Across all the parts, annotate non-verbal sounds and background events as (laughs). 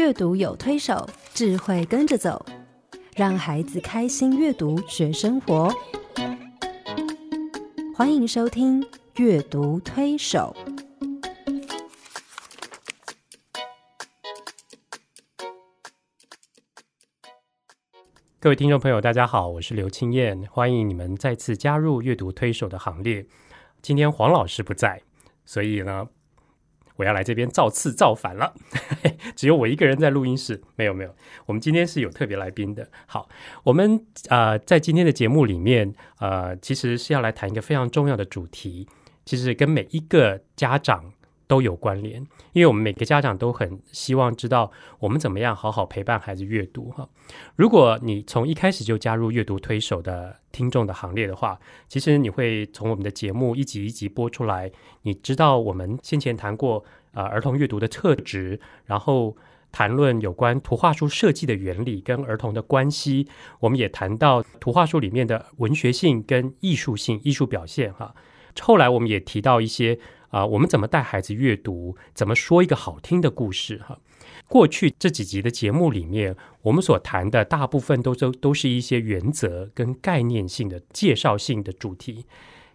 阅读有推手，智慧跟着走，让孩子开心阅读学生活。欢迎收听《阅读推手》。各位听众朋友，大家好，我是刘青燕，欢迎你们再次加入阅读推手的行列。今天黄老师不在，所以呢，我要来这边造次造反了。(laughs) 只有我一个人在录音室，没有没有，我们今天是有特别来宾的。好，我们啊，在今天的节目里面，呃，其实是要来谈一个非常重要的主题，其实跟每一个家长。都有关联，因为我们每个家长都很希望知道我们怎么样好好陪伴孩子阅读哈。如果你从一开始就加入阅读推手的听众的行列的话，其实你会从我们的节目一集一集播出来，你知道我们先前谈过啊儿童阅读的特质，然后谈论有关图画书设计的原理跟儿童的关系，我们也谈到图画书里面的文学性跟艺术性、艺术表现哈。后来我们也提到一些。啊，我们怎么带孩子阅读？怎么说一个好听的故事？哈，过去这几集的节目里面，我们所谈的大部分都都都是一些原则跟概念性的介绍性的主题。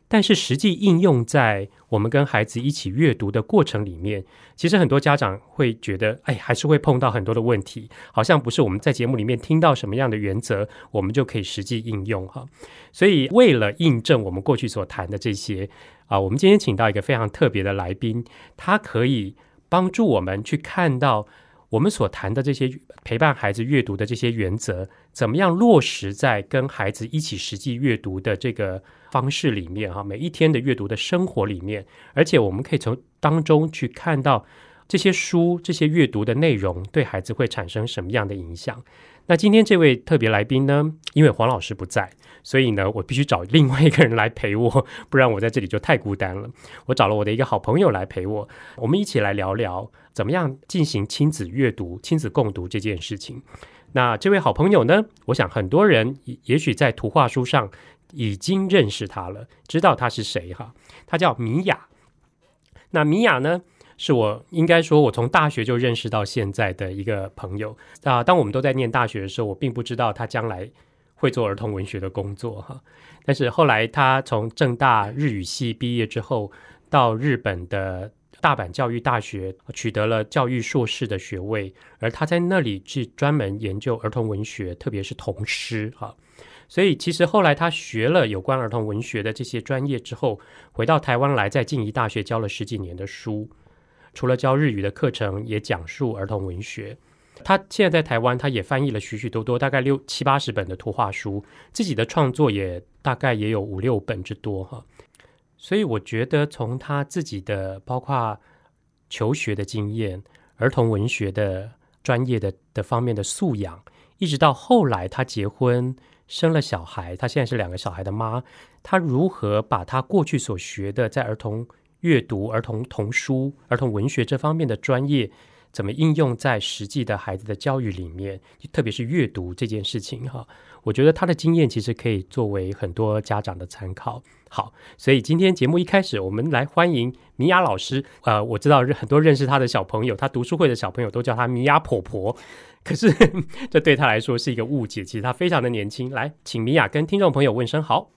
但是实际应用在我们跟孩子一起阅读的过程里面，其实很多家长会觉得，哎，还是会碰到很多的问题，好像不是我们在节目里面听到什么样的原则，我们就可以实际应用哈。所以为了印证我们过去所谈的这些啊，我们今天请到一个非常特别的来宾，他可以帮助我们去看到。我们所谈的这些陪伴孩子阅读的这些原则，怎么样落实在跟孩子一起实际阅读的这个方式里面？哈，每一天的阅读的生活里面，而且我们可以从当中去看到这些书、这些阅读的内容对孩子会产生什么样的影响。那今天这位特别来宾呢？因为黄老师不在，所以呢，我必须找另外一个人来陪我，(laughs) 不然我在这里就太孤单了。我找了我的一个好朋友来陪我，我们一起来聊聊怎么样进行亲子阅读、亲子共读这件事情。那这位好朋友呢？我想很多人也许在图画书上已经认识他了，知道他是谁哈？他叫米娅。那米娅呢？是我应该说，我从大学就认识到现在的一个朋友啊。当我们都在念大学的时候，我并不知道他将来会做儿童文学的工作哈。但是后来他从正大日语系毕业之后，到日本的大阪教育大学取得了教育硕士的学位，而他在那里是专门研究儿童文学，特别是童诗哈。所以其实后来他学了有关儿童文学的这些专业之后，回到台湾来，在静宜大学教了十几年的书。除了教日语的课程，也讲述儿童文学。他现在在台湾，他也翻译了许许多多，大概六七八十本的图画书，自己的创作也大概也有五六本之多哈。所以我觉得，从他自己的包括求学的经验、儿童文学的专业的的方面的素养，一直到后来他结婚生了小孩，他现在是两个小孩的妈，他如何把他过去所学的在儿童阅读儿童童书、儿童文学这方面的专业，怎么应用在实际的孩子的教育里面？特别是阅读这件事情，哈，我觉得他的经验其实可以作为很多家长的参考。好，所以今天节目一开始，我们来欢迎米娅老师。呃，我知道很多认识他的小朋友，他读书会的小朋友都叫他米娅婆婆，可是 (laughs) 这对他来说是一个误解。其实他非常的年轻。来，请米娅跟听众朋友问声好。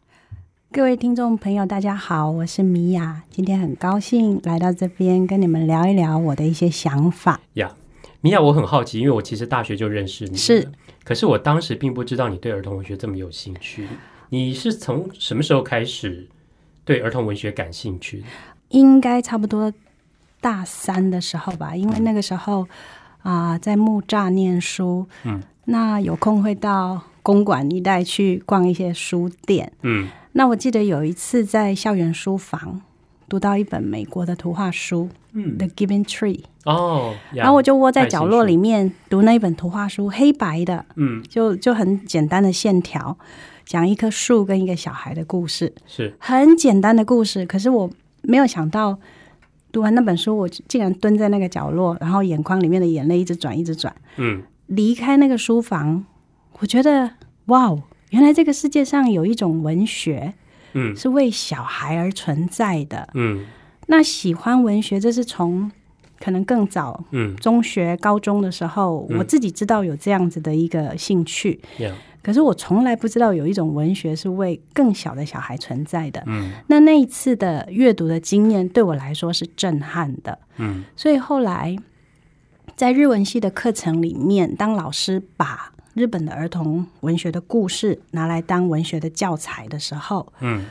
各位听众朋友，大家好，我是米娅，今天很高兴来到这边跟你们聊一聊我的一些想法。呀，米娅，我很好奇，因为我其实大学就认识你，是，可是我当时并不知道你对儿童文学这么有兴趣。你是从什么时候开始对儿童文学感兴趣？应该差不多大三的时候吧，因为那个时候啊，在木栅念书，嗯，那有空会到公馆一带去逛一些书店，嗯。那我记得有一次在校园书房读到一本美国的图画书，嗯，《The Giving Tree》哦，然后我就窝在角落里面读那一本图画书，黑白的，嗯，就就很简单的线条，讲一棵树跟一个小孩的故事，是很简单的故事。可是我没有想到，读完那本书，我竟然蹲在那个角落，然后眼眶里面的眼泪一直转，一直转，嗯，离开那个书房，我觉得哇哦。原来这个世界上有一种文学，嗯，是为小孩而存在的，嗯。那喜欢文学，这是从可能更早，嗯。中学、高中的时候，嗯。我自己知道有这样子的一个兴趣，呀，可是我从来不知道有一种文学是为更小的小孩存在的。嗯。那那一次的阅读的经验对我来说是震撼的，嗯。所以后来在日文系的课程里面，当老师把日本的儿童文学的故事拿来当文学的教材的时候，嗯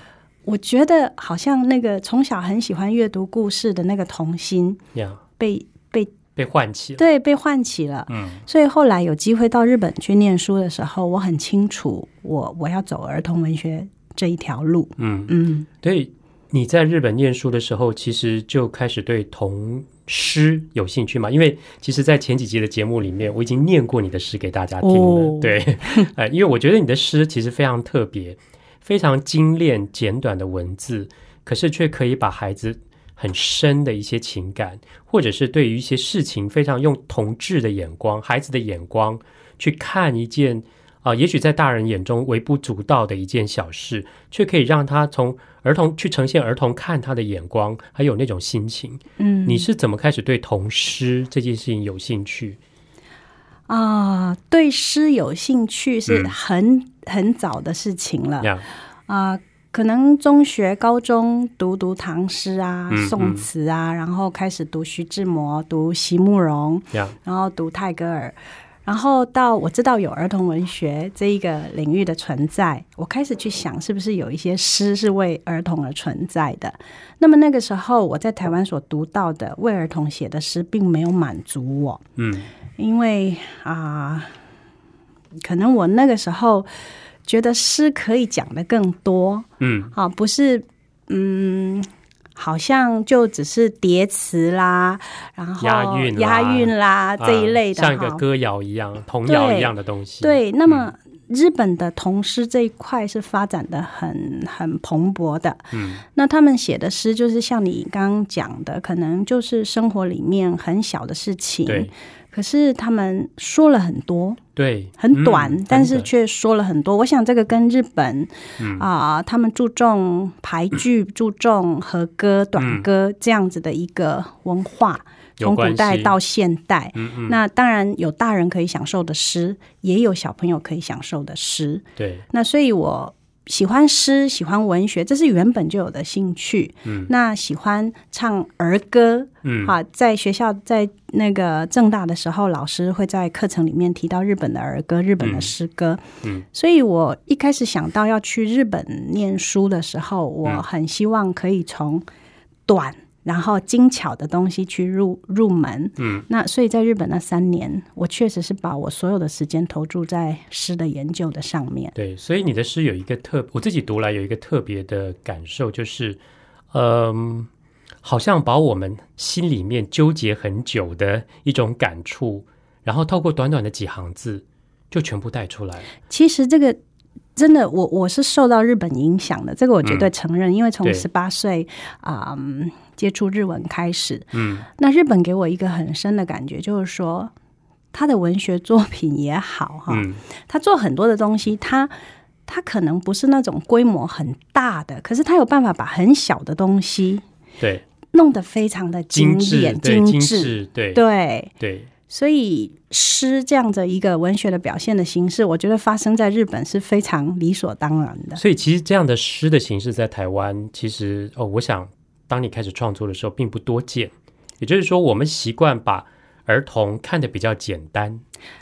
我觉得好像那个从小很喜欢阅读故事的那个童心呀，被被被唤起了。对被唤起了。嗯所以后来有机会到日本去念书的时候，我很清楚我我要走儿童文学这一条路。嗯，嗯，对，你在日本念书的时候，其实就开始对童诗有兴趣吗？因为其实，在前几集的节目里面，我已经念过你的诗给大家听了。哦对，(laughs) 呃，因为我觉得你的诗其实非常特别，非常精炼简短的文字，可是却可以把孩子很深的一些情感，或者是对于一些事情非常用同志的眼光、孩子的眼光去看一件啊、也许在大人眼中微不足道的一件小事，却可以让他从儿童去呈现儿童看他的眼光，还有那种心情。嗯你是怎么开始对童诗这件事情有兴趣？啊，对诗有兴趣是嗯很、很早的事情了呀，啊。可能中学、高中读读唐诗啊、嗯宋词啊，然后开始读徐志摩、读席慕容，呀，然后读泰戈尔，然后到我知道有儿童文学这一个领域的存在，我开始去想是不是有一些诗是为儿童而存在的。那么那个时候我在台湾所读到的为儿童写的诗，并没有满足我，嗯因为啊、可能我那个时候觉得诗可以讲的更多嗯啊，不是嗯。好像就只是叠词啦，然后押韵啦押韵啦这一类的啊像一个歌谣一样、童谣一样的东西。对，那么日本的童诗这一块是发展的很很蓬勃的。嗯那他们写的诗就是像你刚刚讲的，可能就是生活里面很小的事情，对可是他们说了很多，对，很短，嗯但是却说了很多。我想这个跟日本嗯啊、他们注重排句、注重和歌、短歌这样子的一个文化，从古代到现代。嗯嗯，那当然有大人可以享受的诗，也有小朋友可以享受的诗。对，那所以我喜欢诗，喜欢文学，这是原本就有的兴趣。嗯那喜欢唱儿歌，嗯啊，在学校在那个正大的时候，老师会在课程里面提到日本的儿歌、日本的诗歌。嗯所以我一开始想到要去日本念书的时候，我嗯很希望可以从短。然后精巧的东西去入入门，嗯，那所以在日本那三年，我确实是把我所有的时间投注在诗的研究的上面。对，所以你的诗有一个特，我自己读来有一个特别的感受，就是，嗯，好像把我们心里面纠结很久的一种感触，然后透过短短的几行字，就全部带出来。其实这个真的，我我是受到日本影响的，这个我绝对承认，因为从十八岁啊、嗯接触日文开始，嗯那日本给我一个很深的感觉，就是说他的文学作品也好哈，嗯。他做很多的东西，他。他可能不是那种规模很大的，可是他有办法把很小的东西对，弄得非常的精精致，精致。致，对。对，对，所以诗这样的一个文学的表现的形式，我觉得发生在日本是非常理所当然的。所以其实这样的诗的形式在台湾，其实哦，我想当你开始创作的时候，并不多见。也就是说，我们习惯把儿童看的比较简单，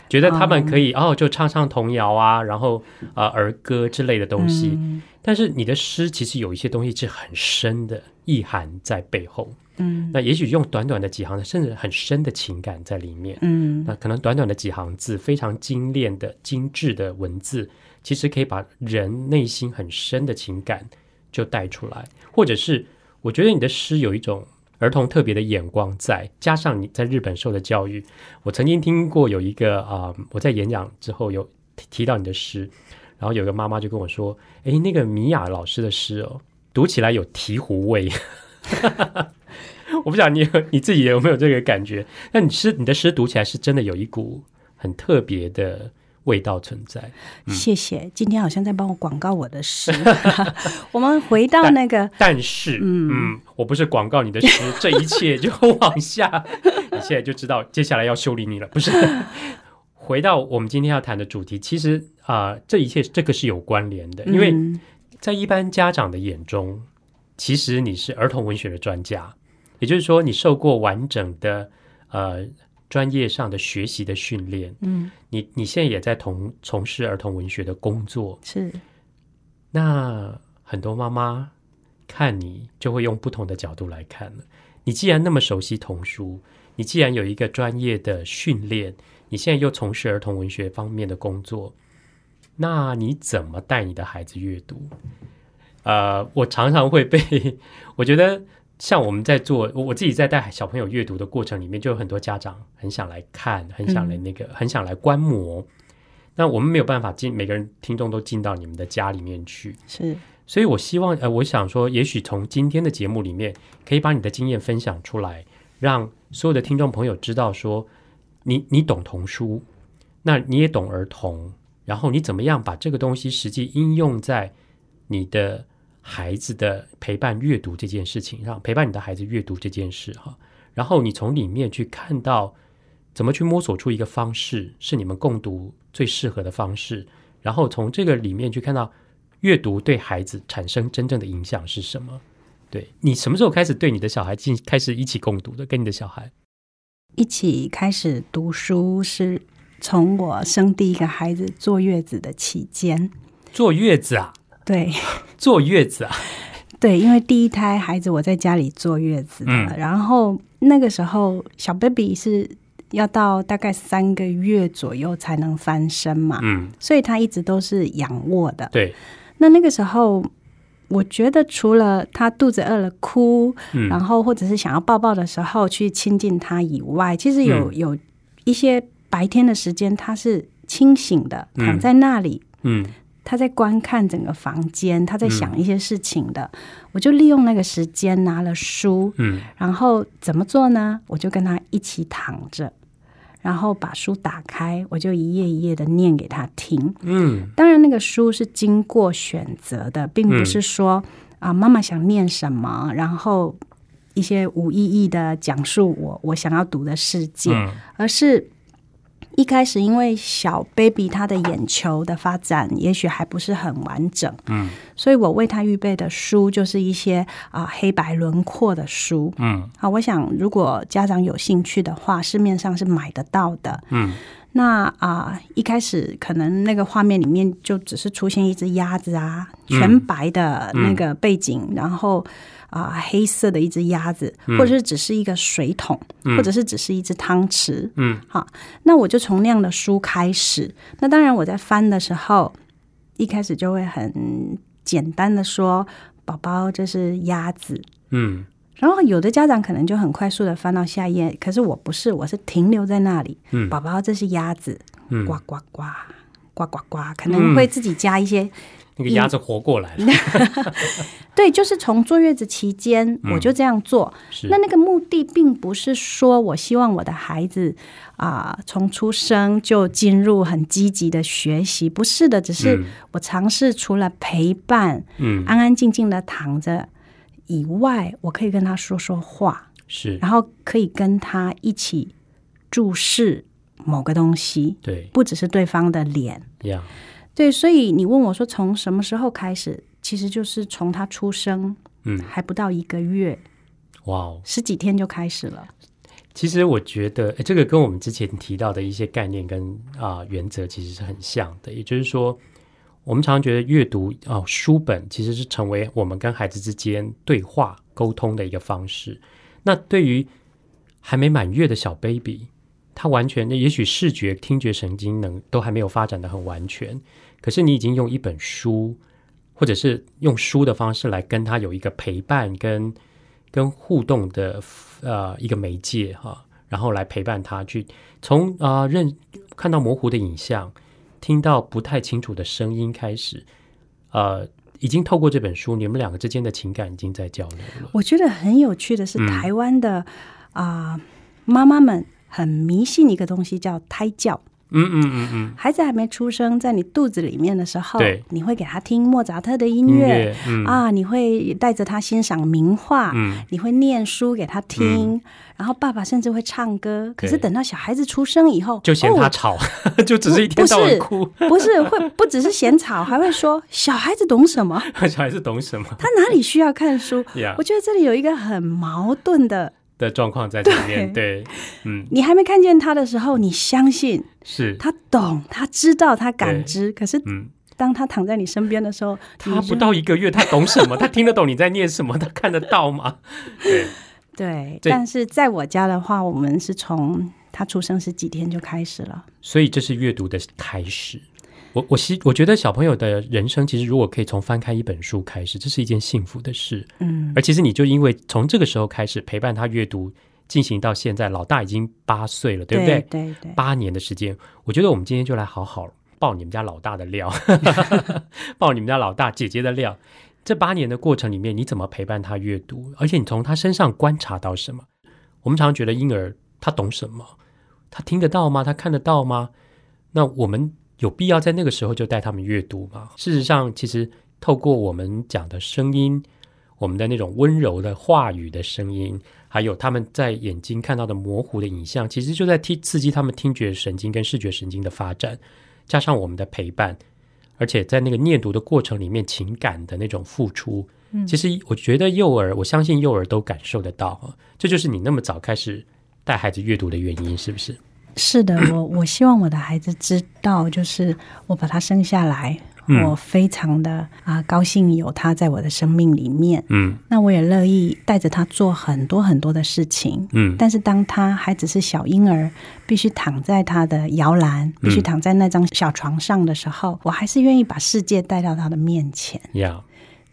觉得他们可以哦就唱唱童谣啊，然后呃儿歌之类的东西。嗯但是你的诗其实有一些东西是很深的意涵在背后。嗯那也许用短短的几行，甚至很深的情感在里面。嗯那可能短短的几行字，非常精炼的、精致的文字，其实可以把人内心很深的情感就带出来。或者是，我觉得你的诗有一种儿童特别的眼光在，加上你在日本受的教育，我曾经听过有一个啊、我在演讲之后有提到你的诗，然后有个妈妈就跟我说：“诶，那个米娅老师的诗哦，读起来有醍醐味。” (laughs) 我不晓得你你自己有没有这个感觉？那你诗你的诗读起来是真的有一股很特别的味道存在。谢谢，今天好像在帮我广告我的诗。(laughs) 我们回到那个，但是，嗯，我不是广告你的诗，这一切就往下，你现在就知道接下来要修理你了，不是？(laughs) 回到我们今天要谈的主题，其实啊，这一切这个是有关联的，因为在一般家长的眼中，其实你是儿童文学的专家，也就是说，你受过完整的呃专业上的学习的训练，嗯，你你现在也在同从事儿童文学的工作，是。那很多妈妈看你就会用不同的角度来看了。你既然那么熟悉童书，你既然有一个专业的训练。你现在又从事儿童文学方面的工作，那你怎么带你的孩子阅读？呃，我常常会被 (laughs) 我觉得，像我们在做我自己在带小朋友阅读的过程里面，就有很多家长很想来看，很想来那个，很想来观摩。那我们没有办法进，每个人听众都进到你们的家里面去，是。所以我希望，呃，我想说，也许从今天的节目里面，可以把你的经验分享出来，让所有的听众朋友知道说。你你懂童书，那你也懂儿童，然后你怎么样把这个东西实际应用在你的孩子的陪伴阅读这件事情上，陪伴你的孩子阅读这件事哈，然后你从里面去看到怎么去摸索出一个方式是你们共读最适合的方式，然后从这个里面去看到阅读对孩子产生真正的影响是什么？对你什么时候开始对你的小孩进开始一起共读的？跟你的小孩？一起开始读书是从我生第一个孩子坐月子的期间。坐月子啊？对，(laughs) 坐月子啊？(laughs) 对，因为第一胎孩子我在家里坐月子的，然后那个时候小 baby 是要到大概三个月左右才能翻身嘛，嗯，所以他一直都是仰卧的。对，那那个时候。我觉得除了他肚子饿了哭，然后或者是想要抱抱的时候去亲近他以外，其实有有一些白天的时间他是清醒的，躺在那里，嗯，他在观看整个房间，他在想一些事情的。我就利用那个时间拿了书，嗯，然后怎么做呢？我就跟他一起躺着。然后把书打开，我就一页一页的念给他听。嗯，当然那个书是经过选择的，并不是说啊妈妈想念什么，然后一些无意义的讲述我我想要读的世界，而是。一开始，因为小 baby 他的眼球的发展也许还不是很完整，嗯，所以我为他预备的书就是一些啊黑白轮廓的书，嗯，好，我想如果家长有兴趣的话，市面上是买得到的，嗯，那啊一开始可能那个画面里面就只是出现一只鸭子啊，全白的那个背景，然后。啊，黑色的一只鸭子，或者是只是一个水桶，或者是只是一只汤匙。嗯，好，那我就从那样的书开始。那当然，我在翻的时候，一开始就会很简单的说：“宝宝，这是鸭子。”嗯，然后有的家长可能就很快速的翻到下一页，可是我不是，我是停留在那里。嗯，宝宝，这是鸭子。嗯，呱呱呱，呱呱呱，可能会自己加一些。那个鸭子活过来了，(laughs) 对，就是从坐月子期间我就这样做。那那个目的并不是说我希望我的孩子啊从出生就进入很积极的学习，不是的，只是我尝试除了陪伴，嗯，安安静静的躺着以外，我可以跟他说说话，是，然后可以跟他一起注视某个东西，对，不只是对方的脸，对，所以你问我说从什么时候开始，其实就是从他出生，嗯，还不到一个月，哇哦，十几天就开始了。其实我觉得这个跟我们之前提到的一些概念跟啊原则其实是很像的。也就是说，我们常常觉得阅读哦书本其实是成为我们跟孩子之间对话沟通的一个方式。那对于还没满月的小 baby，他完全的也许视觉、听觉神经能都还没有发展的很完全。可是你已经用一本书，或者是用书的方式来跟他有一个陪伴、跟跟互动的呃一个媒介哈，然后来陪伴他去从啊认看到模糊的影像，听到不太清楚的声音开始，呃，已经透过这本书，你们两个之间的情感已经在交流了。我觉得很有趣的是，台湾的啊妈妈们很迷信一个东西，叫胎教。嗯嗯嗯嗯，孩子还没出生，在你肚子里面的时候对，你会给他听莫扎特的音音乐乐，嗯啊，你会带着他欣赏名画，嗯你会念书给他听，然后爸爸甚至会唱歌。可是等到小孩子出生以后，就嫌他哦吵，(laughs) 就只是一天到晚哭。不是会 (laughs) 不只是嫌吵，还会说小孩子懂什么？(laughs) 小孩子懂什么他哪里需要看书？呀我觉得这里有一个很矛盾的，的状况在里面？对，嗯，你还没看见他的时候，你相信是，他懂，他知道，他感知。可是嗯，当他躺在你身边的时候，他不到一个月，他懂什么？(laughs) 他听得懂你在念什么？他看得到吗？对，对。对但是在我家的话，我们是从他出生十几天就开始了。所以这是阅读的开始。我我希我觉得小朋友的人生，其实如果可以从翻开一本书开始，这是一件幸福的事。嗯，而其实你就因为从这个时候开始陪伴他阅读，进行到现在，老大已经八岁了，对不对？对对八年的时间，我觉得我们今天就来好好爆你们家老大的料，(laughs) 爆你们家老大姐姐的料。这八年的过程里面，你怎么陪伴他阅读？而且你从他身上观察到什么？我们常常觉得婴儿他懂什么？他听得到吗？他看得到吗？那我们有必要在那个时候就带他们阅读吗？事实上，其实透过我们讲的声音，我们的那种温柔的话语的声音，还有他们在眼睛看到的模糊的影像，其实就在替刺激他们听觉神经跟视觉神经的发展，加上我们的陪伴，而且在那个念读的过程里面，情感的那种付出，其实我觉得幼儿，我相信幼儿都感受得到啊，这就是你那么早开始带孩子阅读的原因，是不是？是的，我 (clears throat) 我希望我的孩子知道，就是我把他生下来，嗯我非常的啊、高兴有他在我的生命里面。嗯那我也乐意带着他做很多很多的事情。嗯但是当他还只是小婴儿，必须躺在他的摇篮，必须躺在那张小床上的时候，我还是愿意把世界带到他的面前。呀，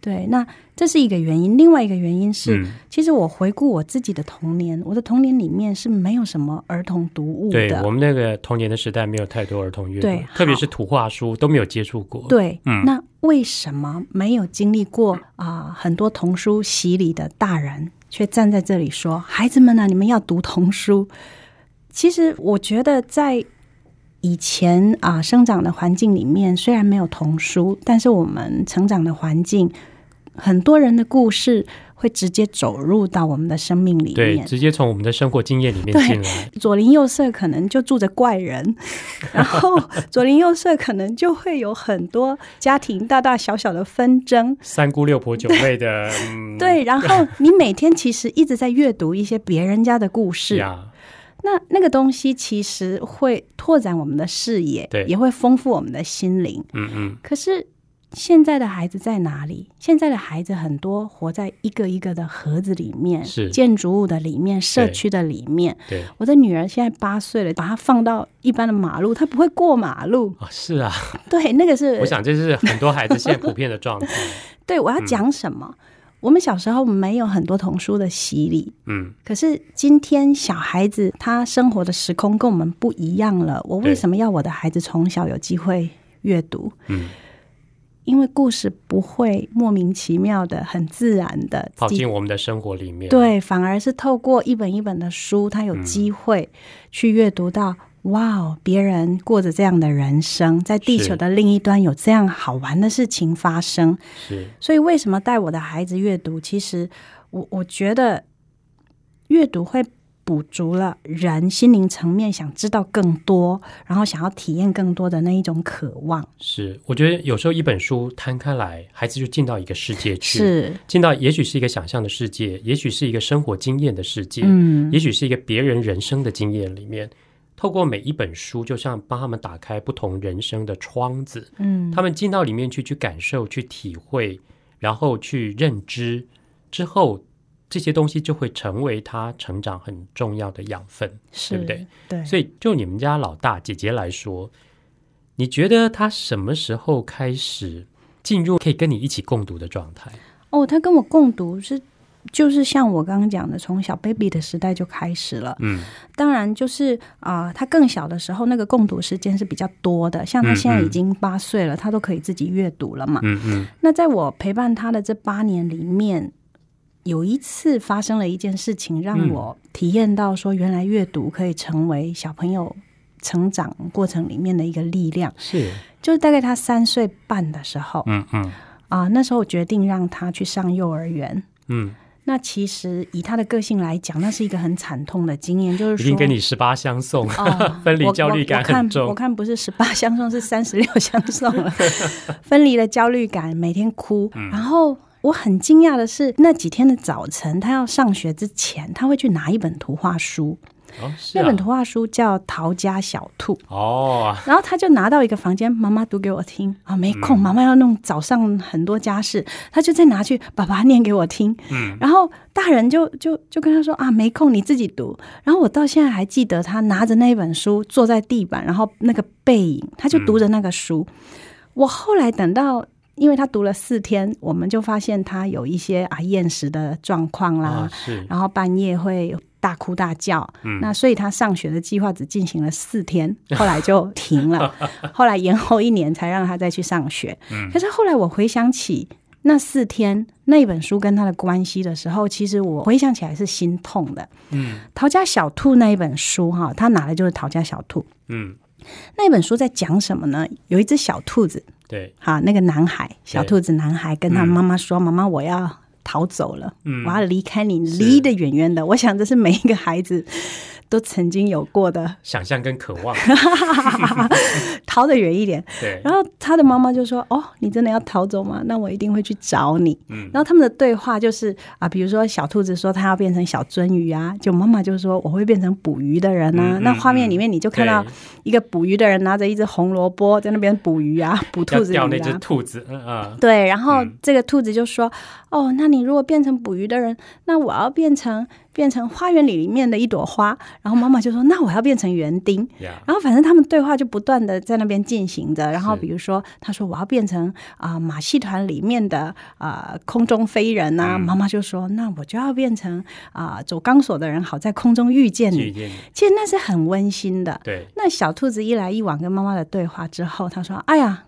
对，那这是一个原因。另外一个原因是，嗯其实我回顾我自己的童年，我的童年里面是没有什么儿童读物的。对我们那个童年的时代，没有太多儿童阅读对，特别是图画书都没有接触过。，对，嗯那为什么没有经历过啊、很多童书洗礼的大人，却站在这里说：“孩子们呢、你们要读童书。”其实我觉得在以前啊、生长的环境里面，虽然没有童书，但是我们成长的环境，很多人的故事会直接走入到我们的生命里对，面。直接从我们的生活经验里面进来。左邻右舍可能就住着怪人，(laughs) 然后左邻右舍可能就会有很多家庭大大小小的纷争。三姑六婆九妹的，(laughs) 嗯，对，然后你每天其实一直在阅读一些别人家的故事，呀，那那个东西其实会拓展我们的视野，对也会丰富我们的心灵。嗯嗯，可是现在的孩子在哪里？现在的孩子很多活在一个一个的盒子里面，是建筑物的里面、社区的里面。对我的女儿现在八岁了，把她放到一般的马路，她不会过马路。啊，是啊，(laughs) 对，那个是我想这是很多孩子现在普遍的状态。(laughs) 对我要讲什么？我们小时候没有很多童书的洗礼，嗯，可是今天小孩子他生活的时空跟我们不一样了。我为什么要我的孩子从小有机会阅读？嗯，因为故事不会莫名其妙的、很自然的跑进我们的生活里面。，对，反而是透过一本一本的书，他有机会去阅读到。哇哦！别人过着这样的人生，在地球的另一端有这样好玩的事情发生，是所以为什么带我的孩子阅读？其实我我觉得阅读会补足了人心灵层面想知道更多，然后想要体验更多的那一种渴望。是，我觉得有时候一本书摊开来，孩子就进到一个世界去，是，进到也许是一个想象的世界，也许是一个生活经验的世界，嗯，也许是一个别人人生的经验里面。透过每一本书，就像帮他们打开不同人生的窗子，嗯，他们进到里面去，去感受、去体会，然后去认知，之后这些东西就会成为他成长很重要的养分，是对不对？？对，所以，就你们家老大姐姐来说，你觉得他什么时候开始进入可以跟你一起共读的状态？哦，他跟我共读是。就是像我刚刚讲的，从小 baby 的时代就开始了。嗯，当然，就是啊、他更小的时候，那个共读时间是比较多的。像他现在已经八岁了，他都可以自己阅读了嘛。嗯嗯那在我陪伴他的这八年里面，有一次发生了一件事情，让嗯我体验到说，原来阅读可以成为小朋友成长过程里面的一个力量。是，就是大概他三岁半的时候，嗯嗯啊，那时候我决定让他去上幼儿园。嗯，那其实以他的个性来讲，那是一个很惨痛的经验，就是说一定跟你十八相送，哦 (laughs) 分离焦虑感我我看很重我看不是十八相送，是三十六相送了。(laughs) 分离的焦虑感，每天哭。嗯然后我很惊讶的是，那几天的早晨，他要上学之前，他会去拿一本图画书。哦，是啊那本图画书叫《逃家小兔》。哦，然后他就拿到一个房间，妈妈读给我听啊，没空，妈妈要弄早上很多家事，他就再拿去爸爸念给我听。嗯，然后大人就就就跟他说啊，没空，你自己读。然后我到现在还记得他拿着那一本书坐在地板，然后那个背影，他就读着那个书。我后来等到。因为他读了四天，我们就发现他有一些啊厌食的状况啦，啊是，然后半夜会大哭大叫，嗯。那所以他上学的计划只进行了四天，(laughs) 后来就停了，(laughs) 后来延后一年才让他再去上学。嗯。可是后来我回想起那四天那本书跟他的关系的时候，其实我回想起来是心痛的。嗯《逃家小兔》那一本书哈，他拿的就是《逃家小兔》嗯，那本书在讲什么呢？有一只小兔子，对，好，那个男孩，小兔子男孩跟他嗯妈妈说：“妈妈，我要逃走了，嗯。我要离开你，离得远远的。”我想这是每一个孩子都曾经有过的，想象跟渴望，(laughs) 逃得远一点。对，然后他的妈妈就说：“哦，你真的要逃走吗？那我一定会去找你。”嗯然后他们的对话就是啊，比如说小兔子说它要变成小鳟鱼啊，就妈妈就说我会变成捕鱼的人啊。嗯嗯那画面里面你就看到一个捕鱼的人拿着一只红萝卜在那边捕鱼啊，(laughs) 捕兔子钓那只啊。兔子，嗯啊，对，然后嗯这个兔子就说：“哦，那你如果变成捕鱼的人，那我要变成变成花园里面的一朵花。”然后妈妈就说：“那我要变成园丁。”呀，然后反正他们对话就不断的在那边进行着。然后比如说，他说我要变成啊、马戏团里面的啊、空中飞人啊，嗯妈妈就说那我就要变成啊、走钢索的人，好在空中遇见你。遇见你，其实那是很温馨的。对，那小兔子一来一往跟妈妈的对话之后，他说：“哎呀，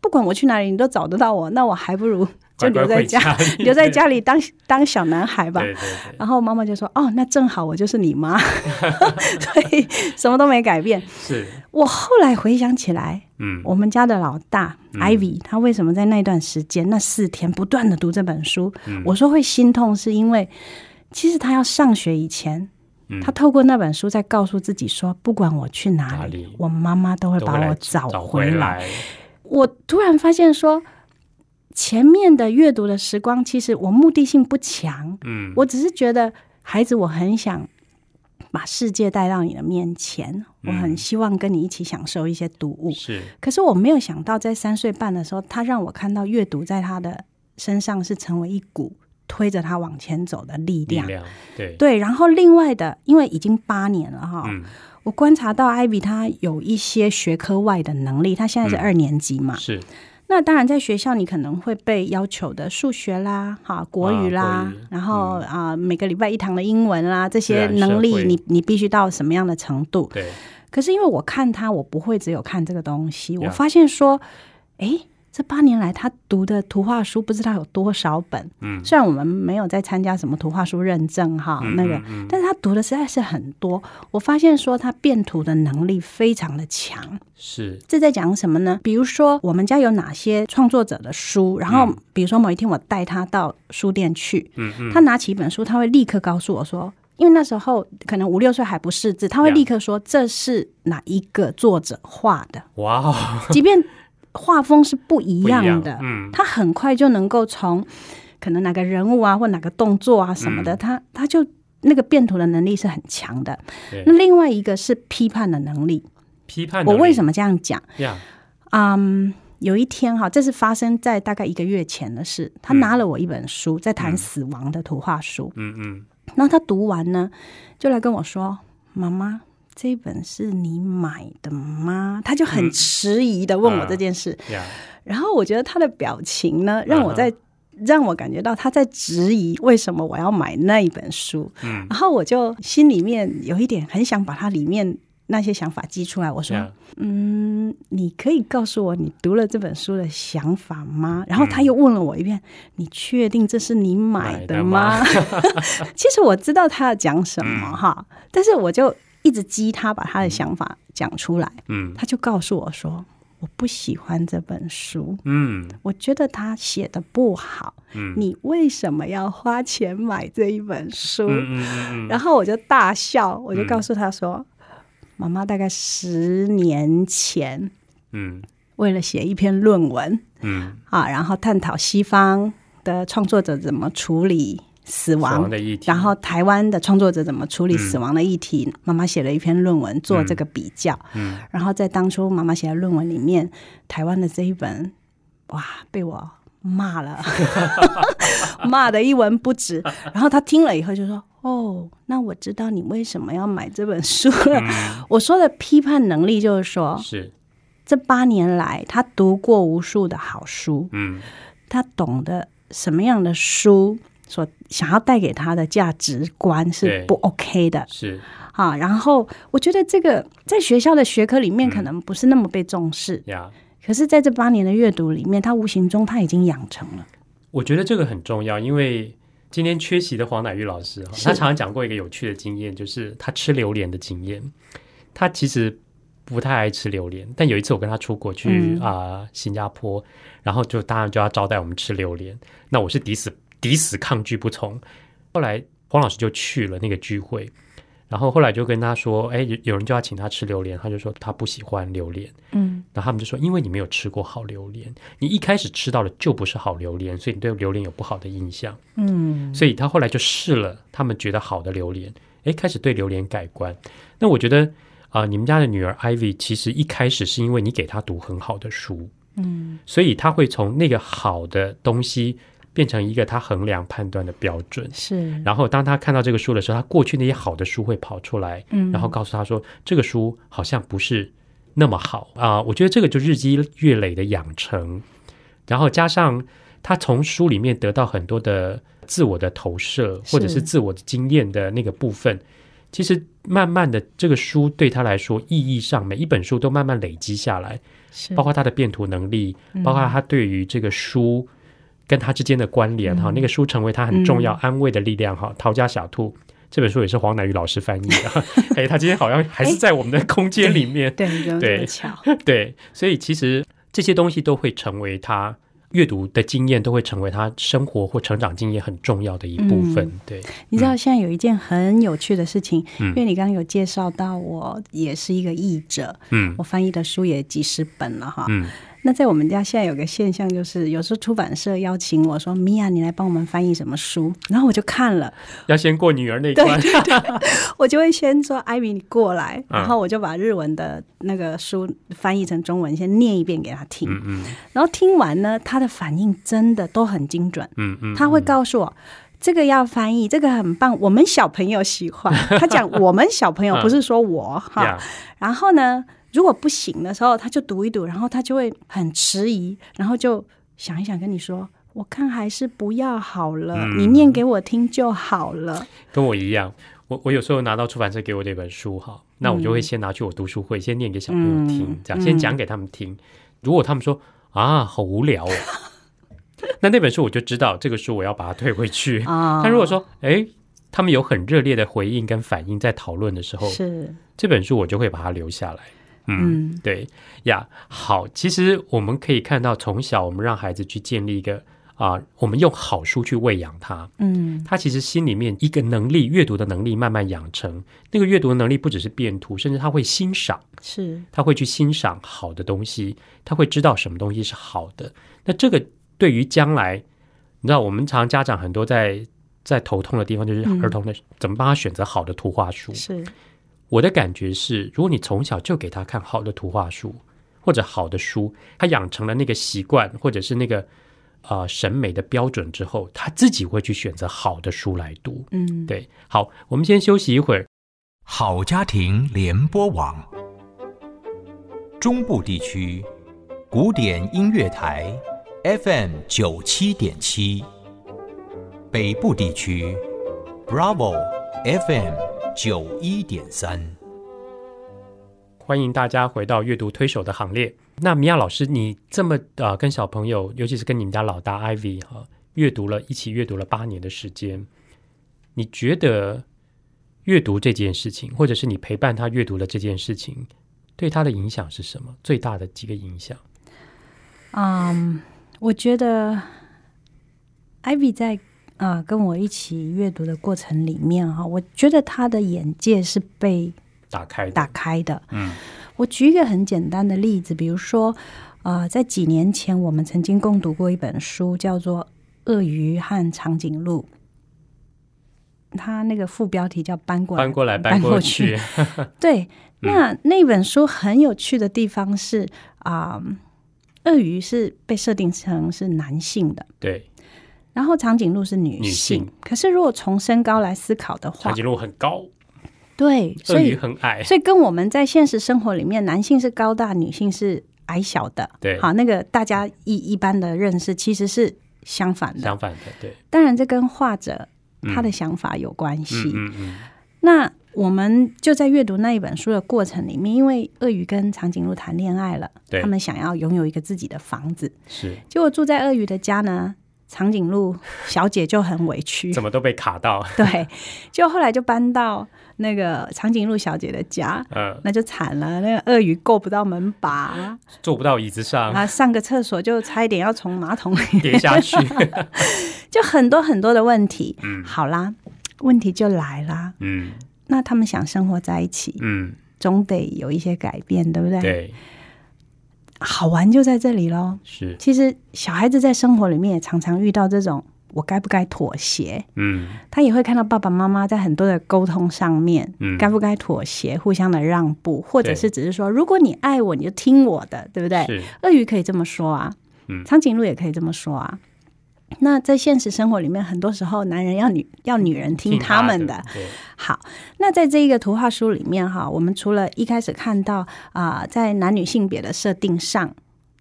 不管我去哪里，你都找得到我，那我还不如就留在家，(laughs) 留在家里当当小男孩吧。”对对对，然后妈妈就说：“哦，那正好我就是你妈，(laughs) (laughs) 所以什么都没改变。是，我后来回想起来，嗯，我们家的老大、嗯 Ivy，他为什么在那段时间那四天不断的读这本书？嗯我说会心痛，是因为其实他要上学以前，嗯他透过那本书在告诉自己说，不管我去哪里，哪里我妈妈都会把我找找回来。来，我突然发现说。前面的阅读的时光，其实我目的性不强，嗯，我只是觉得孩子，我很想把世界带到你的面前，我嗯很希望跟你一起享受一些读物。是，可是我没有想到，在三岁半的时候，他让我看到阅读在他的身上是成为一股推着他往前走的力量。力量，对，对，然后另外的，因为已经八年了哈，嗯，我观察到艾比他有一些学科外的能力，他现在是嗯。二年级嘛，是，那当然，在学校你可能会被要求的数学啦、哈国语啦，啊国语然后啊、每个礼拜一堂的英文啦，这些能力你你必须到什么样的程度？对，可是因为我看他，我不会只有看这个东西，我发现说，诶，这八年来他读的图画书不知道有多少本。嗯，虽然我们没有在参加什么图画书认证哈，嗯那个，嗯嗯但是他读的实在是很多。我发现说他变图的能力非常的强。是，这在讲什么呢？比如说，我们家有哪些创作者的书，然后嗯比如说某一天我带他到书店去，嗯嗯，他拿起一本书，他会立刻告诉我说。因为那时候可能五六岁还不识字，他会立刻说这是哪一个作者画的，哇哦，即便画风是不一样的，嗯，他很快就能够从可能哪个人物啊或哪个动作啊什么的，嗯他他就那个变图的能力是很强的。那另外一个是批判的能力，批判我为什么么这样讲？呀？嗯，有一天哈，这是发生在大概一个月前的事。他拿了我一本书，在谈死亡的图画书。嗯嗯，然后他读完呢，就来跟我说：“妈妈，这本是你买的吗？”他就很嗯迟疑的问我这件事。呀，然后我觉得他的表情呢，让我嗯在、让我感觉到他在质疑为什么我要买那一本书。嗯，然后我就心里面有一点很想把它里面那些想法激出来。我说。呀，嗯，你可以告诉我你读了这本书的想法吗？然后他又问了我一遍：“你确定这是你买的吗？” (laughs) 其实我知道他要讲什么嗯哈，但是我就一直激他把他的想法讲出来。嗯。他就告诉我说：“我不喜欢这本书，嗯。我觉得他写的不好。嗯。你为什么要花钱买这一本书？”嗯嗯然后我就大笑，我就告诉他说：“妈妈大概十年前嗯。为了写一篇论文嗯。啊，然后探讨西方的创作者怎么处理死死亡亡的议题，然后台湾的创作者怎么处理嗯。死亡的议题，妈妈写了一篇论文做这个比较。嗯。然后在当初妈妈写的论文里面，台湾的这一本，哇，被我骂了，(laughs) (laughs) 骂的一文不值。然后他听了以后就说：“哦，那我知道你为什么要买这本书了。嗯。我说的批判能力就是说，是。这八年来他读过无数的好书，嗯。他懂得什么样的书所想要带给他的价值观是不 OK 的是啊。然后我觉得这个在学校的学科里面可能不是那么被重视，呀。可是在这八年的阅读里面，他无形中他已经养成了。我觉得这个很重要，因为今天缺席的黄乃玉老师哈，他常常讲过一个有趣的经验，就是他吃榴莲的经验。他其实不太爱吃榴莲，但有一次我跟他出国去嗯啊、新加坡，然后就当然就要招待我们吃榴莲，那我是抵死抵死抗拒不从。后来黄老师就去了那个聚会，然后后来就跟他说，哎，有有人就要请他吃榴莲，他就说他不喜欢榴莲。嗯，然后他们就说，因为你没有吃过好榴莲，你一开始吃到的就不是好榴莲，所以你对榴莲有不好的印象。嗯，所以他后来就试了他们觉得好的榴莲，哎，开始对榴莲改观。那我觉得啊、你们家的女儿 Ivy 其实一开始是因为你给她读很好的书，嗯，所以她会从那个好的东西变成一个他衡量判断的标准。是，然后当他看到这个书的时候，他过去那些好的书会跑出来，嗯。然后告诉他说这个书好像不是那么好。啊、我觉得这个就日积月累的养成，然后加上他从书里面得到很多的自我的投射，或者是自我的经验的那个部分，其实慢慢的这个书对他来说意义上每一本书都慢慢累积下来，是。包括他的变图能力，嗯。包括他对于这个书跟他之间的关联哈、嗯。那个书成为他很重要嗯。安慰的力量哈。陶家小兔这本书也是黄乃瑜老师翻译的，(laughs) 哎，他今天好像还是在我们的空间里面，对，对巧。(laughs) 对，所以其实这些东西都会成为他阅读的经验，都会成为他生活或成长经验很重要的一部分。嗯。对，你知道现在有一件很有趣的事情，嗯。因为你刚刚有介绍到我也是一个译者，嗯。我翻译的书也几十本了哈。嗯那在我们家现在有个现象，就是有时候出版社邀请我说：“米娅，你来帮我们翻译什么书？”然后我就看了，要先过女儿那关。(laughs) 我就会先说：“艾米，你过来。”嗯然后我就把日文的那个书翻译成中文，先念一遍给他听。嗯嗯然后听完呢，他的反应真的都很精准。嗯嗯，他会告诉我。这个要翻译，这个很棒，我们小朋友喜欢。他讲我们小朋友，(laughs) 嗯不是说我哈。呀然后呢，如果不行的时候，他就读一读，然后他就会很迟疑，然后就想一想跟你说：“我看还是不要好了，嗯你念给我听就好了。跟我一样。我我有时候拿到出版社给我这本书哈，那我就会先拿去我读书会，先念给小朋友听嗯，这样嗯先讲给他们听。如果他们说啊好无聊哦，(laughs) 那那本书我就知道这个书我要把它退回去。啊但如果说哎他们有很热烈的回应跟反应，在讨论的时候，是，这本书我就会把它留下来。嗯，嗯对呀，好，其实我们可以看到，从小我们让孩子去建立一个啊、我们用好书去喂养他，嗯他其实心里面一个能力，阅读的能力慢慢养成。那个阅读的能力不只是变图，甚至他会欣赏，是，他会去欣赏好的东西，他会知道什么东西是好的。那这个对于将来，你知道，我们常常家长很多在在头痛的地方，就是嗯儿童的、怎么帮他选择好的图画书。是，我的感觉是，如果你从小就给他看好的图画书或者好的书，他养成了那个习惯或者是那个呃审美的标准之后，他自己会去选择好的书来读。嗯，对，好，我们先休息一会儿。好家庭联播网，中部地区古典音乐台 FM 九七点七，北部地区 Bravo FM 九一点三。欢迎大家回到阅读推手的行列。那米娅老师，你这么呃跟小朋友，尤其是跟你们家老大 Ivy 哈、阅读了一起阅读了八年的时间，你觉得阅读这件事情，或者是你陪伴他阅读的这件事情，对他的影响是什么？最大的几个影响？嗯，我觉得 Ivy 在啊跟我一起阅读的过程里面哈，我觉得他的眼界是被打开打开的。嗯，我举一个很简单的例子，比如说，呃，在几年前我们曾经共读过一本书，叫做《鳄鱼和长颈鹿》。它那个副标题叫“搬过来 (laughs) 搬过来搬过去”，(laughs) 对。那那本书很有趣的地方是啊，鳄鱼是被设定成是男性的，对。然后长颈鹿是女性，可是如果从身高来思考的话，长颈鹿很高，对，所以很矮，所以跟我们在现实生活里面，男性是高大，女性是矮小的，对。好，那个大家一一般的认识其实是相反的，相反的，对。当然，这跟画者。他的想法有关系。嗯嗯。那我们就在阅读那一本书的过程里面，因为鳄鱼跟长颈鹿谈恋爱了，他们想要拥有一个自己的房子。是。结果住在鳄鱼的家呢，长颈鹿小姐就很委屈，怎么都被卡到。(laughs) 对。就后来就搬到那个长颈鹿小姐的家，嗯，那就惨了。那个鳄鱼够不到门把，坐不到椅子上，啊，上个厕所就差一点要从马桶里跌下去。(laughs) 就很多很多的问题，嗯，好啦，问题就来啦，嗯，那他们想生活在一起，嗯，总得有一些改变，对不对？对，好玩就在这里喽。是，其实小孩子在生活里面也常常遇到这种，我该不该妥协？嗯，他也会看到爸爸妈妈在很多的沟通上面，嗯，该不该妥协，互相的让步，或者是只是说，如果你爱我，你就听我的，对不对？是，鳄鱼可以这么说啊，嗯，长颈鹿也可以这么说啊。那在现实生活里面，很多时候男人要女要女人听他们的。好，那在这一个图画书里面哈，我们除了一开始看到啊，在男女性别的设定上，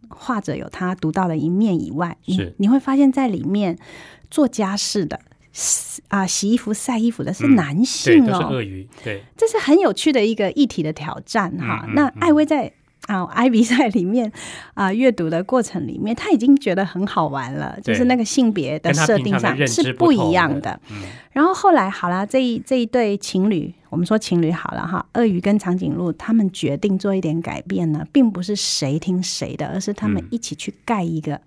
画者有他独到的一面以外，是你会发现在里面做家事的啊，洗衣服、晒衣服的是男性哦，鳄鱼，对，这是很有趣的一个议题的挑战哈。那艾薇在。啊，(laughs) 艾比在里面啊，阅读的过程里面，他已经觉得很好玩了，就是那个性别的设定上是不一样的。然后后来好了，这一这一对情侣，我们说情侣好了哈，鳄鱼跟长颈鹿，他们决定做一点改变呢，并不是谁听谁的，而是他们一起去盖一个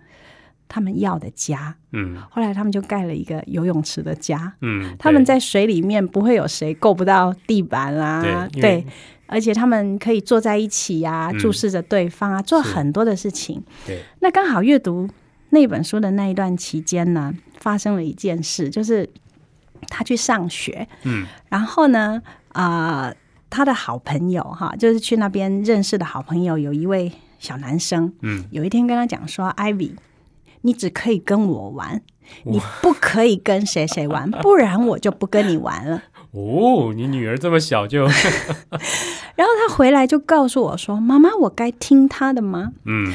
他们要的家。嗯，后来他们就盖了一个游泳池的家。嗯，他们在水里面不会有谁够不到地板啦，对。而且他们可以坐在一起呀，注视着对方啊，做很多的事情。对，那刚好阅读那本书的那一段期间呢，发生了一件事，就是他去上学，嗯，然后呢，啊，他的好朋友哈，就是去那边认识的好朋友，有一位小男生，嗯，有一天跟他讲说，Ivy，你只可以跟我玩，你不可以跟谁谁玩，不然我就不跟你玩了。哦，你女儿这么小就，(laughs) 然后他回来就告诉我说：“妈妈，我该听他的吗？”嗯，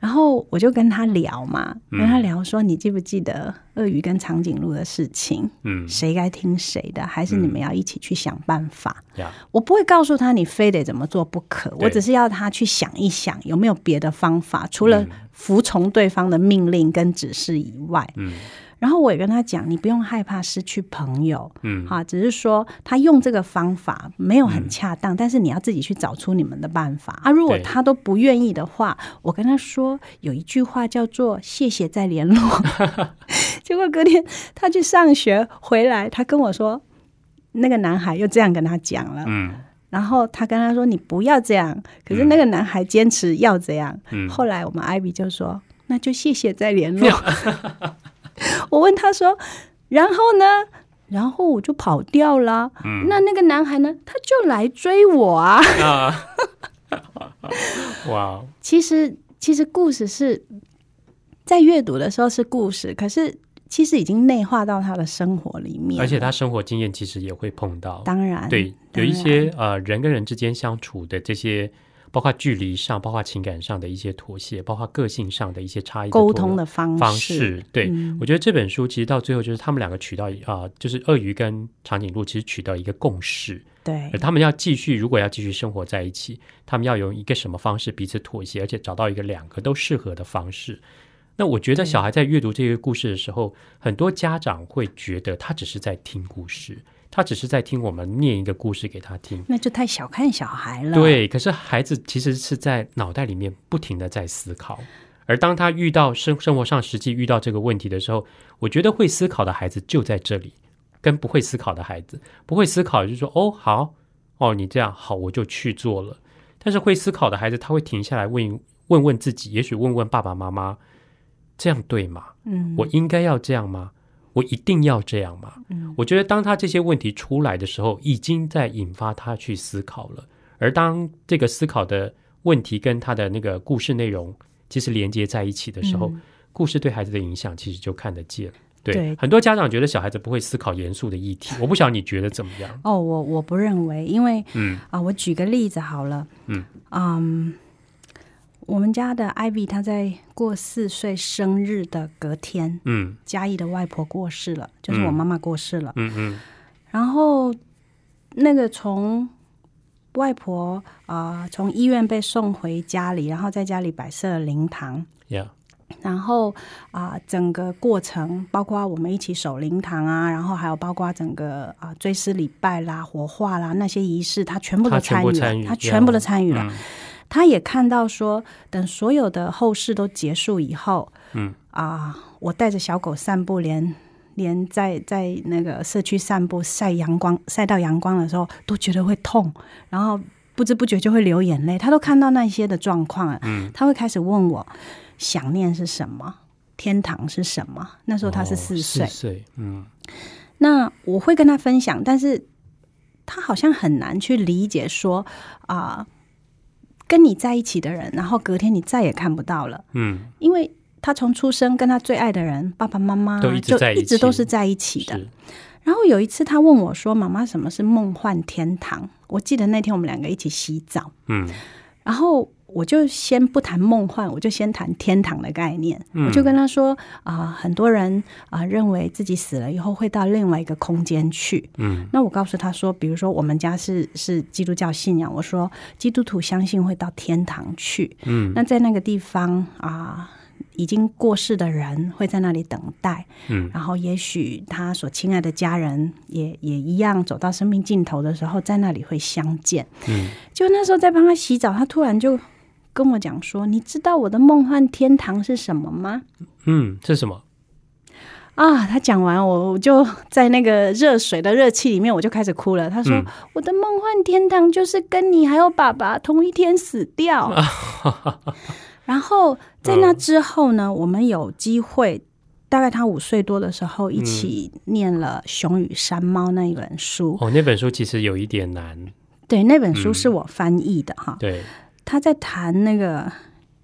然后我就跟他聊嘛，跟他聊说：“你记不记得鳄鱼跟长颈鹿的事情？嗯，谁该听谁的？还是你们要一起去想办法？呀，我不会告诉他你非得怎么做不可，我只是要他去想一想有没有别的方法，除了服从对方的命令跟指示以外。”嗯。然后我也跟他讲，你不用害怕失去朋友，嗯，哈，只是说他用这个方法没有很恰当，但是你要自己去找出你们的办法。啊。如果他都不愿意的话，我跟他说有一句话叫做“谢谢再联络”。(laughs) 结果隔天他去上学回来，他跟我说，那个男孩又这样跟他讲了，嗯，然后他跟他说你不要这样，可是那个男孩坚持要这样，嗯，后来我们艾比就说，那就谢谢再联络。(laughs) (laughs) (laughs) 我问他说：“然后呢？然后我就跑掉了。那那个男孩呢？他就来追我啊！(laughs) 哇！其实，其实故事是在阅读的时候是故事，可是其实已经内化到他的生活里面，而且他生活经验其实也会碰到。当然，对，有一些呃人跟人之间相处的这些。包括距离上，包括情感上的一些妥协，包括个性上的一些差异，沟通的方方式。对，我觉得这本书其实到最后就是他们两个取到啊，就是鳄鱼跟长颈鹿其实取到一个共识。对，他们要继续，如果要继续生活在一起，他们要用一个什么方式彼此妥协，而且找到一个两个都适合的方式。那我觉得小孩在阅读这个故事的时候，很多家长会觉得他只是在听故事。他只是在听我们念一个故事给他听。那就太小看小孩了。对，可是孩子其实是在脑袋里面不停的在思考，而当他遇到生生活上实际遇到这个问题的时候，我觉得会思考的孩子就在这里，跟不会思考的孩子，不会思考就是说哦好哦你这样好我就去做了，但是会思考的孩子他会停下来问问问自己，也许问问爸爸妈妈，这样对吗？嗯，我应该要这样吗？我一定要这样吗？嗯，我觉得当他这些问题出来的时候，已经在引发他去思考了。而当这个思考的问题跟他的那个故事内容其实连接在一起的时候，嗯故事对孩子的影响其实就看得见。对，对很多家长觉得小孩子不会思考严肃的议题，(laughs) 我不晓得你觉得怎么样？哦，我我不认为，因为嗯啊，我举个例子好了，嗯嗯，我们家的 Ivy 她在过四岁生日的隔天，嗯。嘉义的外婆过世了，就是我嗯。妈妈过世了。嗯嗯。然后那个从外婆啊、从医院被送回家里，然后在家里摆设了灵堂，呀然后啊、整个过程包括我们一起守灵堂啊，然后还有包括整个啊、追思礼拜啦、火化啦那些仪式，他全部都参与他全部都参与了。嗯他也看到说，等所有的后事都结束以后，嗯。啊，我带着小狗散步，连连在在那个社区散步晒阳光，晒到阳光的时候都觉得会痛，然后不知不觉就会流眼泪。他都看到那些的状况了，嗯，他会开始问我想念是什么，天堂是什么。那时候他是哦四岁，四岁，嗯。那我会跟他分享，但是他好像很难去理解说啊、跟你在一起的人，然后隔天你再也看不到了，嗯。因为他从出生跟他最爱的人爸爸妈妈都一直就在一起。一直都是在一起的。然后有一次他问我说：“妈妈，什么是梦幻天堂？”我记得那天我们两个一起洗澡，嗯。然后我就先不谈梦幻，我就先谈天堂的概念。嗯我就跟他说啊、很多人啊、认为自己死了以后会到另外一个空间去。嗯那我告诉他说，比如说我们家是是基督教信仰，我说基督徒相信会到天堂去。嗯那在那个地方啊、已经过世的人会在那里等待，嗯然后也许他所亲爱的家人也也一样走到生命尽头的时候，在那里会相见。嗯就那时候在帮他洗澡，他突然就跟我讲说：“你知道我的梦幻天堂是什么吗嗯，这是什么？？”啊，他讲完，我我就在那个热水的热气里面，我就开始哭了。他说：“嗯我的梦幻天堂就是跟你还有爸爸同一天死掉。(laughs) ”然后在那之后呢，我们有机会，大概他五岁多的时候，一起念了《熊与山猫》那一本书。哦，那本书其实有一点难，对，那本书嗯是我翻译的哈。对，他在谈那个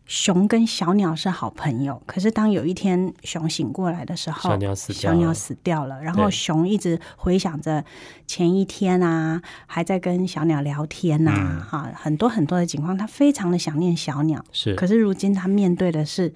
熊跟小鸟是好朋友，可是当有一天熊醒过来的时候，小鸟死掉了，小鸟死掉了，然后熊一直回想着前一天啊，还在跟小鸟聊天呐、嗯。哈、很多很多的情况，他非常的想念小鸟，是，可是如今他面对的是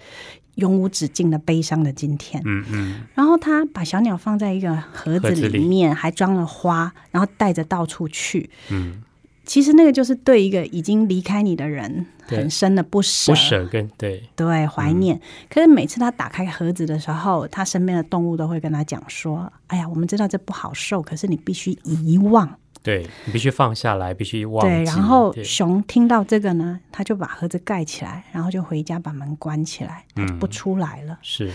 永无止境的悲伤的今天。嗯嗯。然后他把小鸟放在一个盒子里面，还装了花，然后带着到处去。嗯，其实那个就是对一个已经离开你的人很深的不舍，不舍跟对，对怀念。可是每次他打开盒子的时候，他身边的动物都会跟他讲说：“哎呀，我们知道这不好受，可是你必须遗忘。对你必须放下来，必须”忘。对，然后熊听到这个呢，他就把盒子盖起来，然后就回家把门关起来，他就不嗯出来了。是，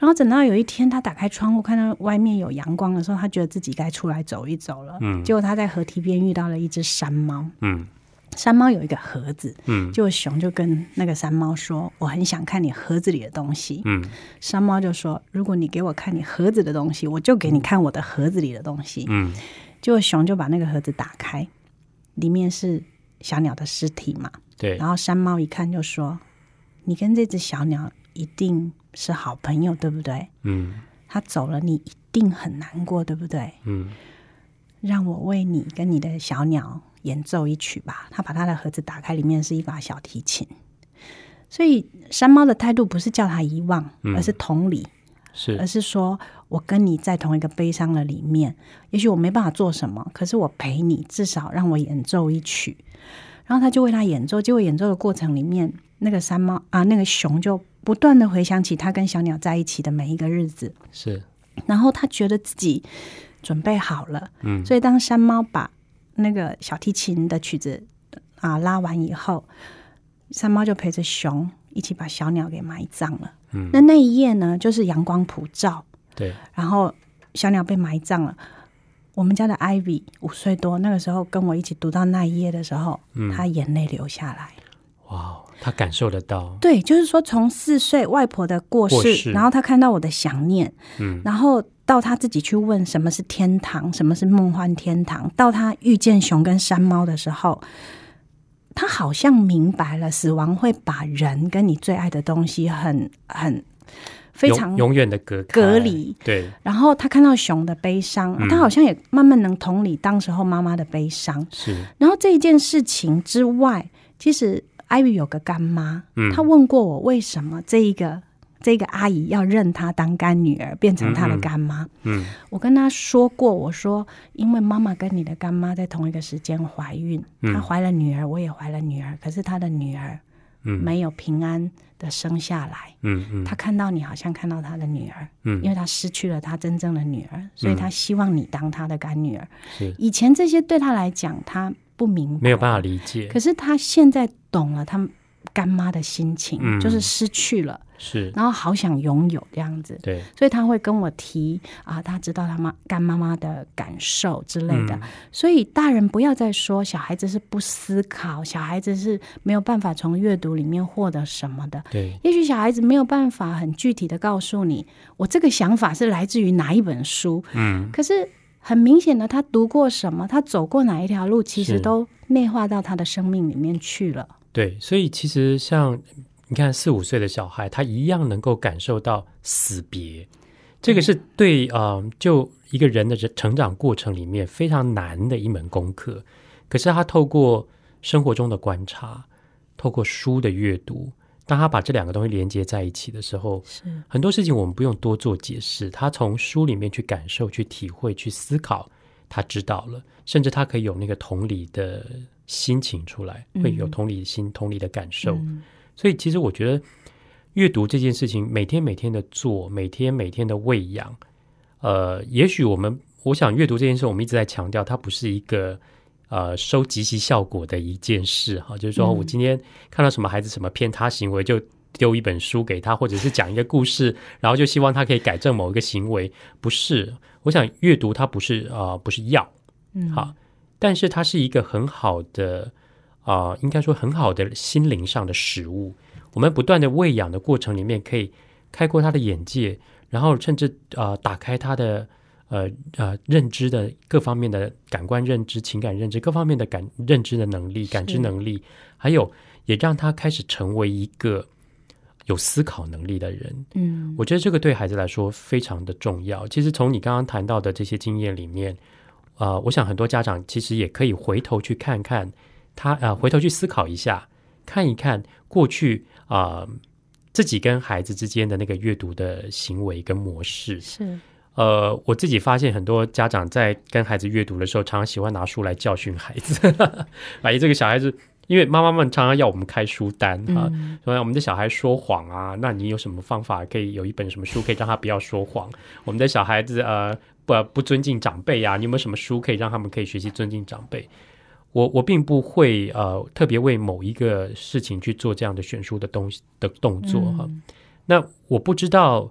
然后等到有一天，他打开窗户看到外面有阳光的时候，他觉得自己该出来走一走了。嗯结果他在河堤边遇到了一只山猫，嗯山猫有一个盒子，嗯结果熊就跟那个山猫说：“我很想看你盒子里的东西。嗯山猫就说：“如果你给我看你盒子的东西，我就给你看我的盒子里的东西。嗯结果熊就把那个盒子打开，里面是小鸟的尸体嘛。对然，后山猫一看就说：“你跟这只小鸟一定是好朋友，对不对？嗯他走了，你一定很难过，对不对？嗯让我为你跟你的小鸟演奏一曲吧。”他把他的盒子打开，里面是一把小提琴。所以山猫的态度不是叫他遗忘，嗯而是同理。是而是，是说我跟你在同一个悲伤的里面，也许我没办法做什么，可是我陪你，至少让我演奏一曲。然后他就为他演奏，结果演奏的过程里面，那个山猫啊，那个熊就不断的回想起他跟小鸟在一起的每一个日子，是，然后他觉得自己准备好了。嗯，所以当山猫把那个小提琴的曲子啊拉完以后，山猫就陪着熊一起把小鸟给埋葬了。嗯那那一夜呢，就是阳光普照，对，然后小鸟被埋葬了。我们家的 Ivy 五岁多，那个时候跟我一起读到那一页的时候，嗯他眼泪流下来。哇，他感受得到，对，就是说从四岁外婆的过世，过世。然后他看到我的想念，嗯。然后到他自己去问什么是天堂，什么是梦幻天堂，到他遇见熊跟山猫的时候，他好像明白了死亡会把人跟你最爱的东西很很非常永永远的隔开。隔离，对，然后他看到熊的悲伤，嗯。他好像也慢慢能同理当时候妈妈的悲伤。是，然后这一件事情之外，其实艾薇有个干妈，嗯。她问过我为什么这一个这个阿姨要认她当干女儿，变成她的干妈。嗯。我跟她说过，我说因为妈妈跟你的干妈在同一个时间怀孕，嗯。她怀了女儿，我也怀了女儿，可是她的女儿嗯。没有平安的生下来。嗯嗯，她看到你，好像看到她的女儿，嗯。因为她失去了她真正的女儿，所以她希望你当她的干女儿。是。以前这些对她来讲，她不明白，没有办法理解，可是他现在懂了，他干妈的心情，嗯。就是失去了，是，然后好想拥有这样子，对，所以他会跟我提啊，他知道他妈干妈妈的感受之类的。嗯。所以大人不要再说小孩子是不思考，小孩子是没有办法从阅读里面获得什么的。对，也许小孩子没有办法很具体的告诉你，我这个想法是来自于哪一本书，嗯。可是很明显的，他读过什么，他走过哪一条路，其实都内化到他的生命里面去了。对，所以其实像你看四五岁的小孩，他一样能够感受到死别，这个是对呃，就一个人的人成长过程里面非常难的一门功课。可是他透过生活中的观察，透过书的阅读，当他把这两个东西连接在一起的时候，是。很多事情我们不用多做解释，他从书里面去感受、去体会、去思考，他知道了，甚至他可以有那个同理的心情出来，会有同理心、同理的感受。嗯。所以，其实我觉得阅读这件事情，每天每天的做，每天每天的喂养，呃，也许我们，我想阅读这件事，我们一直在强调，它不是一个呃收集其效果的一件事哈，就是说嗯我今天看到什么孩子什么偏差行为，就丢一本书给他，或者是讲一个故事，然后就希望他可以改正某一个行为，不是。我想阅读它不是啊、呃不是药，嗯好，但是它是一个很好的啊、应该说很好的心灵上的食物。我们不断的喂养的过程里面，可以开阔他的眼界，然后甚至啊、呃打开他的呃呃认知的各方面的感官认知、情感认知各方面的感认知的能力、感知能力，还有也让他开始成为一个有思考能力的人。嗯我觉得这个对孩子来说非常的重要。其实从你刚刚谈到的这些经验里面，啊，我想很多家长其实也可以回头去看看他，呃，回头去思考一下，看一看过去啊、自己跟孩子之间的那个阅读的行为跟模式。是呃，我自己发现很多家长在跟孩子阅读的时候，常常喜欢拿书来教训孩子，(laughs) 哎，这个小孩子。因为妈妈们常常要我们开书单哈，嗯说我们的小孩说谎啊，那你有什么方法可以有一本什么书可以让他不要说谎？我们的小孩子呃不不尊敬长辈啊，你有没有什么书可以让他们可以学习尊敬长辈？我我并不会呃特别为某一个事情去做这样的选书的东西的动作哈。嗯那我不知道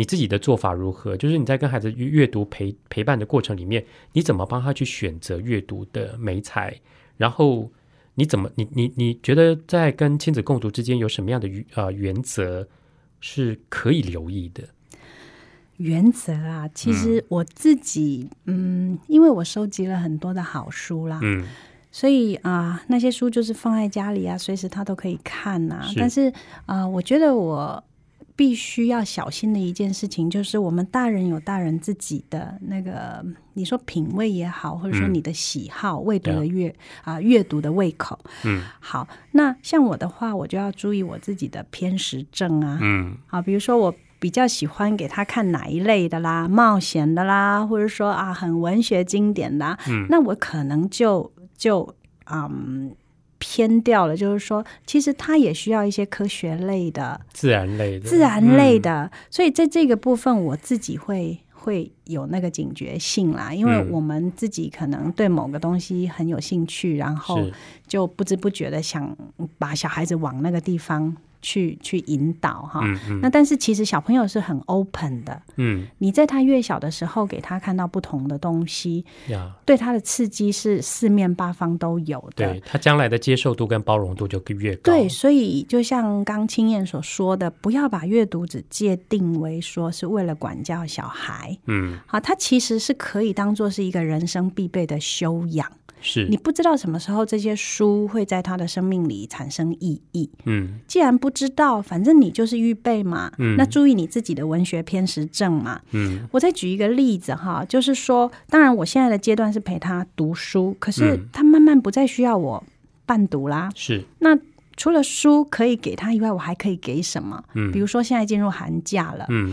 你自己的做法如何，就是你在跟孩子阅阅读陪陪伴的过程里面，你怎么帮他去选择阅读的美彩，然后。你怎么你你你觉得在跟亲子共读之间有什么样的原呃原则是可以留意的？原则啊，其实我自己嗯。因为我收集了很多的好书啦，嗯。所以啊、那些书就是放在家里啊，随时他都可以看呐、是。但是啊、我觉得我必须要小心的一件事情，就是我们大人有大人自己的那个，你说品味也好，或者说嗯你的喜好、阅读对啊的阅啊阅读的胃口。嗯好，那像我的话，我就要注意我自己的偏食症啊。嗯啊，比如说我比较喜欢给他看哪一类的啦，冒险的啦，或者说啊很文学经典的、啊，嗯那我可能就就嗯偏掉了，就是说其实他也需要一些科学类的、自然类的，自然类嗯。的，所以在这个部分我自己会会有那个警觉性啦，因为嗯。我们自己可能对某个东西很有兴趣，然后就不知不觉的想把小孩子往那个地方去去引导哈。嗯嗯那但是其实小朋友是很 open 的，嗯你在他越小的时候给他看到不同的东西，呀，对他的刺激是四面八方都有的。对他将来的接受度跟包容度就越高。对，所以就像刚青燕所说的，不要把阅读只界定为说是为了管教小孩，嗯，好，他其实是可以当做是一个人生必备的修养。是你，不知道什么时候这些书会在他的生命里产生意义。嗯既然不知道，反正你就是预备嘛。嗯那注意你自己的文学偏食症嘛。嗯我再举一个例子哈，就是说，当然我现在的阶段是陪他读书，可是嗯他慢慢不再需要我伴读啦。是，那除了书可以给他以外，我还可以给什么？嗯比如说现在进入寒假了，嗯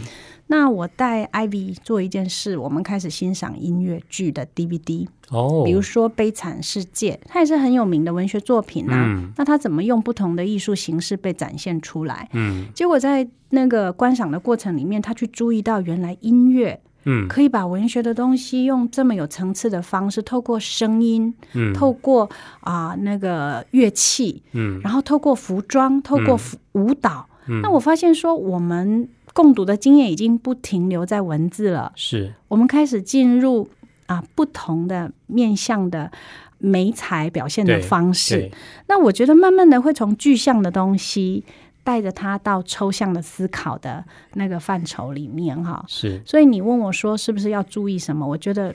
那我带 Ivy 做一件事，我们开始欣赏音乐剧的 DVD，哦，比如说《悲惨世界》，它也是很有名的文学作品啊。嗯。那它怎么用不同的艺术形式被展现出来？嗯。结果在那个观赏的过程里面，他去注意到原来音乐嗯。可以把文学的东西用这么有层次的方式，透过声音，嗯。透过啊、那个乐器，嗯。然后透过服装，透过嗯。服舞蹈。嗯。那我发现说，我们共读的经验已经不停留在文字了，是，我们开始进入啊不同的面向的美彩表现的方式。那我觉得慢慢的会从具象的东西带着他到抽象的思考的那个范畴里面哈。是，所以你问我说是不是要注意什么？我觉得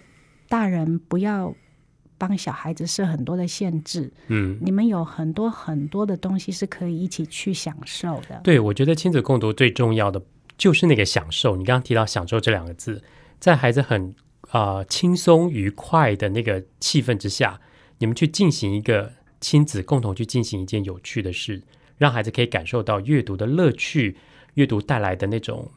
大人不要帮小孩子设很多的限制，嗯。你们有很多很多的东西是可以一起去享受的。对，我觉得亲子共读最重要的就是那个享受。你刚刚提到“享受”这两个字，在孩子很啊、呃轻松愉快的那个气氛之下，你们去进行一个亲子共同去进行一件有趣的事，让孩子可以感受到阅读的乐趣，阅读带来的那种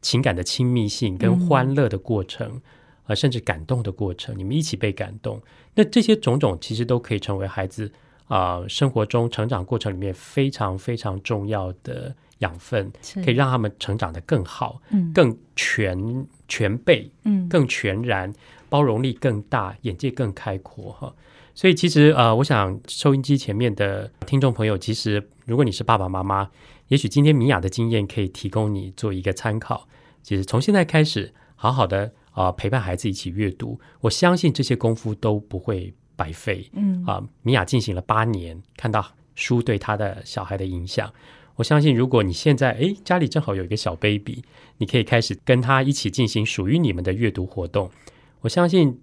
情感的亲密性跟欢乐的过程，呃，甚至感动的过程，你们一起被感动。那这些种种其实都可以成为孩子啊、生活中成长过程里面非常非常重要的养分，可以让他们成长的更好、嗯更全全备、嗯更全然，包容力更大，眼界更开阔哈。所以其实呃，我想收音机前面的听众朋友，其实如果你是爸爸妈妈，也许今天米娅的经验可以提供你做一个参考。其实从现在开始，好好的啊、陪伴孩子一起阅读，我相信这些功夫都不会白费。嗯啊，米娅进行了八年，看到书对他的小孩的影响。我相信，如果你现在诶家里正好有一个小 baby，你可以开始跟他一起进行属于你们的阅读活动。我相信，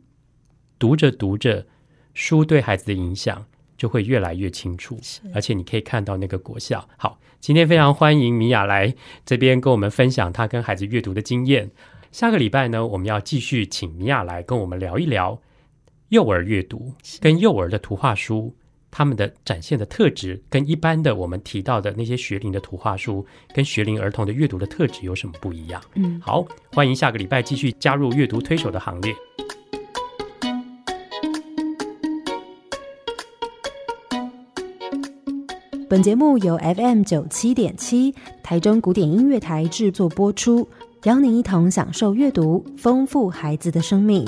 读着读着，书对孩子的影响就会越来越清楚，而且你可以看到那个果效。好，今天非常欢迎米娅来这边跟我们分享她跟孩子阅读的经验。下个礼拜呢，我们要继续请米娅来跟我们聊一聊幼儿阅读跟幼儿的图画书，他们的展现的特质，跟一般的我们提到的那些学龄的图画书，跟学龄儿童的阅读的特质有什么不一样？嗯，好，欢迎下个礼拜继续加入阅读推手的行列。本节目由 FM 九七点七台中古典音乐台制作播出，邀您一同享受阅读，丰富孩子的生命。